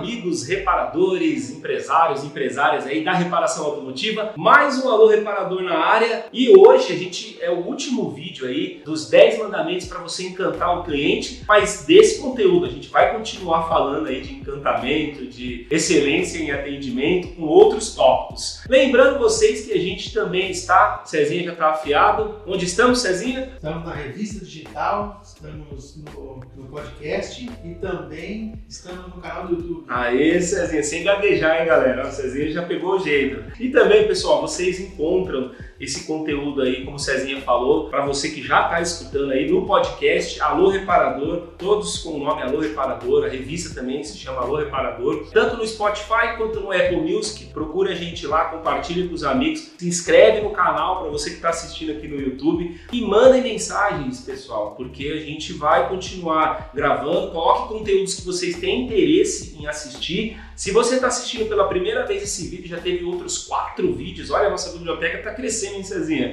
amigos reparadores, empresários, empresárias aí da reparação automotiva. Mais um Alô Reparador na área e hoje a gente é o último vídeo aí dos 10 mandamentos para você encantar o cliente, mas desse conteúdo a gente vai continuar falando aí de encantamento, de excelência em atendimento com outros tópicos. Lembrando vocês que a gente também está, Cezinha já está afiado. Onde estamos, Cezinha? Estamos na revista digital, estamos no, no podcast e também estamos no canal do YouTube. Aê, Cezinha, sem gaguejar, hein, galera? O Cezinha já pegou o jeito. E também, pessoal, vocês encontram esse conteúdo aí, como Cezinha falou, para você que já está escutando aí no podcast Alô Reparador, todos com o nome Alô Reparador, a revista também se chama Alô Reparador, tanto no Spotify quanto no Apple Music. Procure a gente lá, compartilhe com os amigos, se inscreve no canal para você que está assistindo aqui no YouTube e mandem mensagens, pessoal, porque a gente vai continuar gravando. Coloque conteúdos que vocês têm interesse em assistir. Se você está assistindo pela primeira vez esse vídeo, já teve outros quatro vídeos. Olha, a nossa biblioteca está crescendo,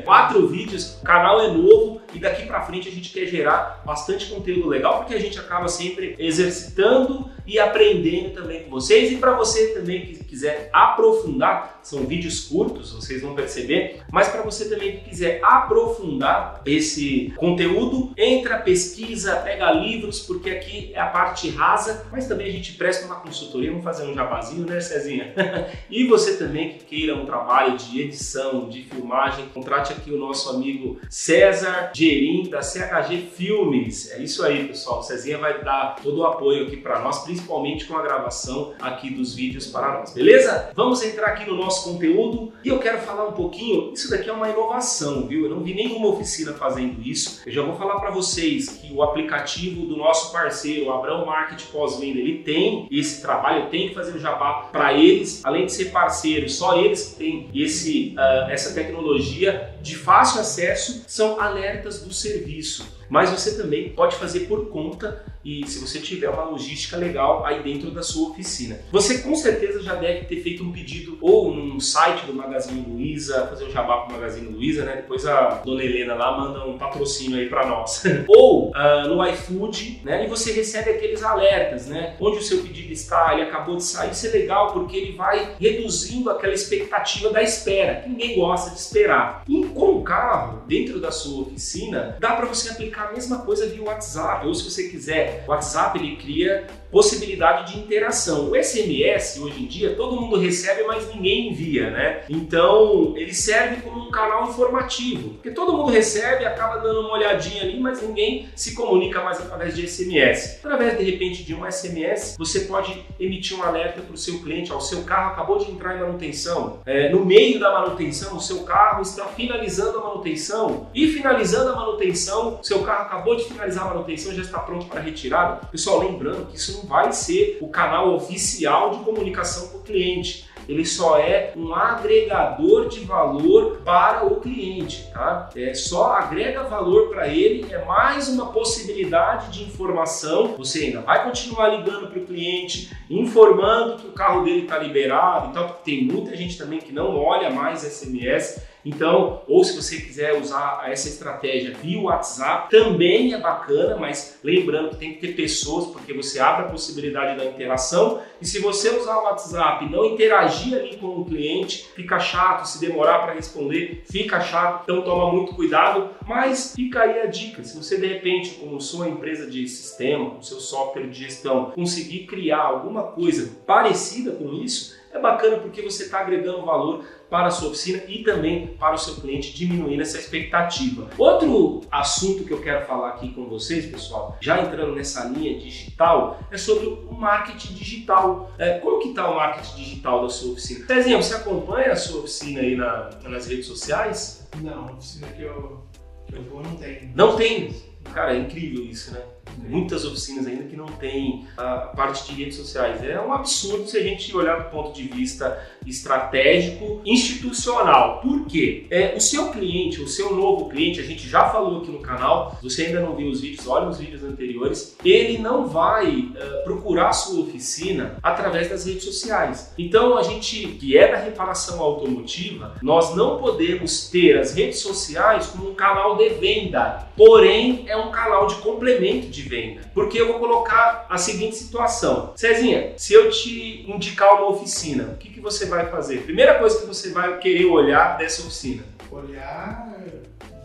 Quatro vídeos, o canal é novo e daqui para frente a gente quer gerar bastante conteúdo legal porque a gente acaba sempre exercitando e aprendendo também com vocês. E para você também que quiser aprofundar, são vídeos curtos, vocês vão perceber, mas para você também que quiser aprofundar esse conteúdo, entra, pesquisa, pega livros, porque aqui é a parte rasa, mas também a gente presta uma consultoria, vamos fazer um jabazinho, né, Cezinha? e você também que queira um trabalho de edição, de filmagem, contrate aqui o nosso amigo César Gerim, da CHG Filmes. É isso aí, pessoal. O Cezinha vai dar todo o apoio aqui para nós, principalmente com a gravação aqui dos vídeos para nós, beleza? Vamos entrar aqui no nosso conteúdo e eu quero falar um pouquinho. Isso daqui é uma inovação, viu? Eu não vi nenhuma oficina fazendo isso. Eu já vou falar para vocês que o aplicativo do nosso parceiro, Abrão Market Pós-Venda, ele tem esse trabalho, tem que fazer o jabá para eles, além de ser parceiro, só eles que têm esse, uh, essa tecnologia de fácil acesso, são alertas do serviço mas você também pode fazer por conta e se você tiver uma logística legal aí dentro da sua oficina. Você com certeza já deve ter feito um pedido ou num site do Magazine Luiza, fazer um jabá pro Magazine Luiza, né? Depois a dona Helena lá manda um patrocínio aí para nós. ou uh, no iFood, né? E você recebe aqueles alertas, né? Onde o seu pedido está, ele acabou de sair. Isso é legal porque ele vai reduzindo aquela expectativa da espera, que ninguém gosta de esperar. E com o carro, dentro da sua oficina, dá para você aplicar a mesma coisa via WhatsApp, ou se você quiser, o WhatsApp ele cria possibilidade de interação. O SMS, hoje em dia, todo mundo recebe, mas ninguém envia, né? Então, ele serve como um canal informativo, porque todo mundo recebe, acaba dando uma olhadinha ali, mas ninguém se comunica mais através de SMS. Através, de repente, de um SMS, você pode emitir um alerta para o seu cliente, ó, o seu carro acabou de entrar em manutenção, é, no meio da manutenção, o seu carro está finalizando a manutenção, e finalizando a manutenção, seu carro acabou de finalizar a manutenção, já está pronto para retirada. Pessoal, lembrando que isso vai ser o canal oficial de comunicação com o cliente ele só é um agregador de valor para o cliente, tá? É só agrega valor para ele, é mais uma possibilidade de informação. Você ainda vai continuar ligando para o cliente, informando que o carro dele está liberado, então tem muita gente também que não olha mais SMS então, ou se você quiser usar essa estratégia via WhatsApp, também é bacana, mas lembrando que tem que ter pessoas, porque você abre a possibilidade da interação. E se você usar o WhatsApp e não interagir ali com o cliente, fica chato, se demorar para responder, fica chato. Então, toma muito cuidado. Mas fica aí a dica: se você de repente, com sua empresa de sistema, com seu software de gestão, conseguir criar alguma coisa parecida com isso, é bacana porque você está agregando valor para a sua oficina e também para o seu cliente, diminuindo essa expectativa. Outro assunto que eu quero falar aqui com vocês, pessoal, já entrando nessa linha digital, é sobre o marketing digital. É, como que está o marketing digital da sua oficina? Pezinho, você acompanha a sua oficina aí na, nas redes sociais? Não, a oficina que eu, que eu vou não tem. Não tem? Cara, é incrível isso, né? Muitas oficinas ainda que não tem a parte de redes sociais. É um absurdo se a gente olhar do ponto de vista estratégico, institucional. Por quê? É, o seu cliente, o seu novo cliente, a gente já falou aqui no canal, você ainda não viu os vídeos, olha os vídeos anteriores, ele não vai uh, procurar sua oficina através das redes sociais. Então a gente, que é da reparação automotiva, nós não podemos ter as redes sociais como um canal de venda, porém é um canal de complemento de venda. Porque eu vou colocar a seguinte situação. Cezinha, se eu te indicar uma oficina, o que, que você vai fazer? Primeira coisa que você vai querer olhar dessa oficina? Olhar,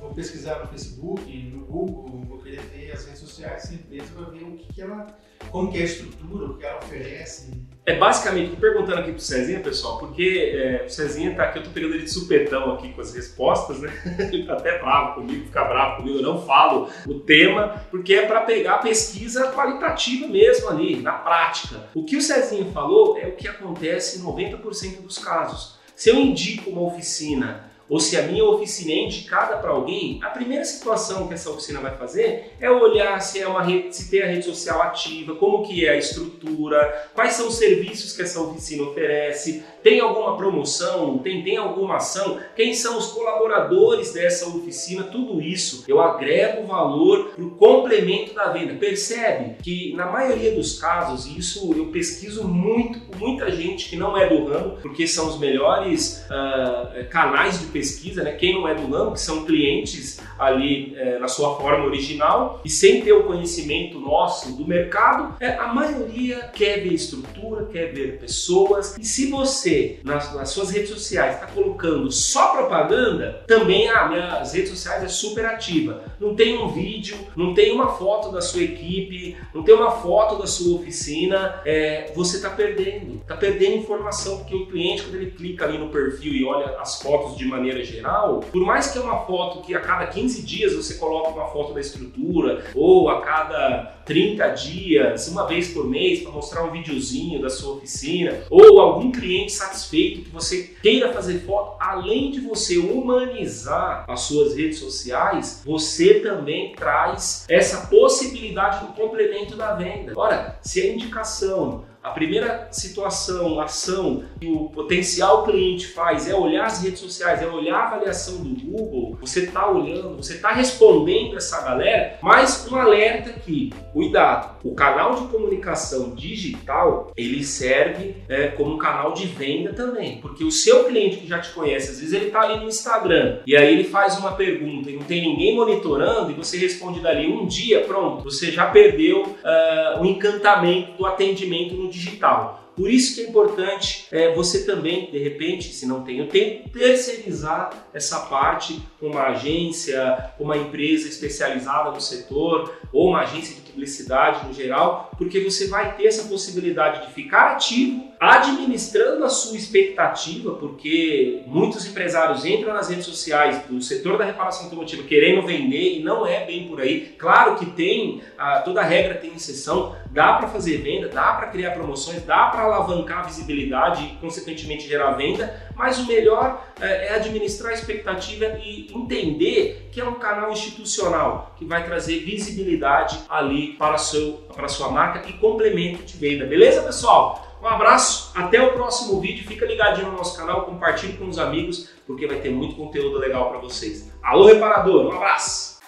vou pesquisar no Facebook, no Google, vou querer ver as redes sociais dessa empresa para ver o que, que ela, como que é a estrutura, o que ela oferece. É basicamente, perguntando aqui pro Cezinha, pessoal, porque é, o Cezinha tá aqui, eu tô pegando ele de supetão aqui com as respostas, né? Ele tá até bravo comigo, fica bravo comigo, eu não falo o tema, porque é para pegar a pesquisa qualitativa mesmo ali, na prática. O que o Cezinha falou é o que acontece em 90% dos casos. Se eu indico uma oficina ou se a minha oficina é indicada para alguém, a primeira situação que essa oficina vai fazer é olhar se é uma rede, se tem a rede social ativa, como que é a estrutura, quais são os serviços que essa oficina oferece, tem alguma promoção, tem, tem alguma ação, quem são os colaboradores dessa oficina, tudo isso eu agrego valor para o complemento da venda. Percebe que na maioria dos casos, e isso eu pesquiso muito com muita gente que não é do ramo, porque são os melhores uh, canais de pesquisa, né? Quem não é do ramo, que são clientes ali é, na sua forma original e sem ter o conhecimento nosso do mercado, é, a maioria quer ver estrutura, quer ver pessoas. E se você, nas, nas suas redes sociais, está colocando só propaganda, também ah, redes sociais é super ativa. Não tem um vídeo, não tem uma foto da sua equipe, não tem uma foto da sua oficina, é, você está perdendo. Está perdendo informação, porque o cliente, quando ele clica ali no perfil e olha as fotos de maneira maneira geral, por mais que é uma foto que a cada 15 dias você coloca uma foto da estrutura, ou a cada 30 dias, uma vez por mês, para mostrar um videozinho da sua oficina, ou algum cliente satisfeito que você queira fazer foto, além de você humanizar as suas redes sociais, você também traz essa possibilidade do complemento da venda. Ora, se a indicação a primeira situação, ação que o potencial cliente faz é olhar as redes sociais, é olhar a avaliação do Google. Você está olhando, você está respondendo essa galera, mas um alerta aqui, cuidado. O canal de comunicação digital ele serve é, como canal de venda também, porque o seu cliente que já te conhece, às vezes ele está ali no Instagram e aí ele faz uma pergunta e não tem ninguém monitorando e você responde dali um dia, pronto, você já perdeu uh, o encantamento do atendimento no digital. Por isso que é importante é, você também, de repente, se não tem o tempo, terceirizar essa parte com uma agência, uma empresa especializada no setor ou uma agência de publicidade no geral, porque você vai ter essa possibilidade de ficar ativo, administrando a sua expectativa, porque muitos empresários entram nas redes sociais do setor da reparação automotiva querendo vender e não é bem por aí. Claro que tem, toda regra tem exceção, dá para fazer venda, dá para criar promoções, dá para alavancar a visibilidade e, consequentemente, gerar venda, mas o melhor é, é administrar a expectativa e entender que é um canal institucional que vai trazer visibilidade ali para, seu, para a sua marca e complemento de venda. Beleza, pessoal? Um abraço, até o próximo vídeo. Fica ligadinho no nosso canal, compartilhe com os amigos, porque vai ter muito conteúdo legal para vocês. Alô, reparador, um abraço!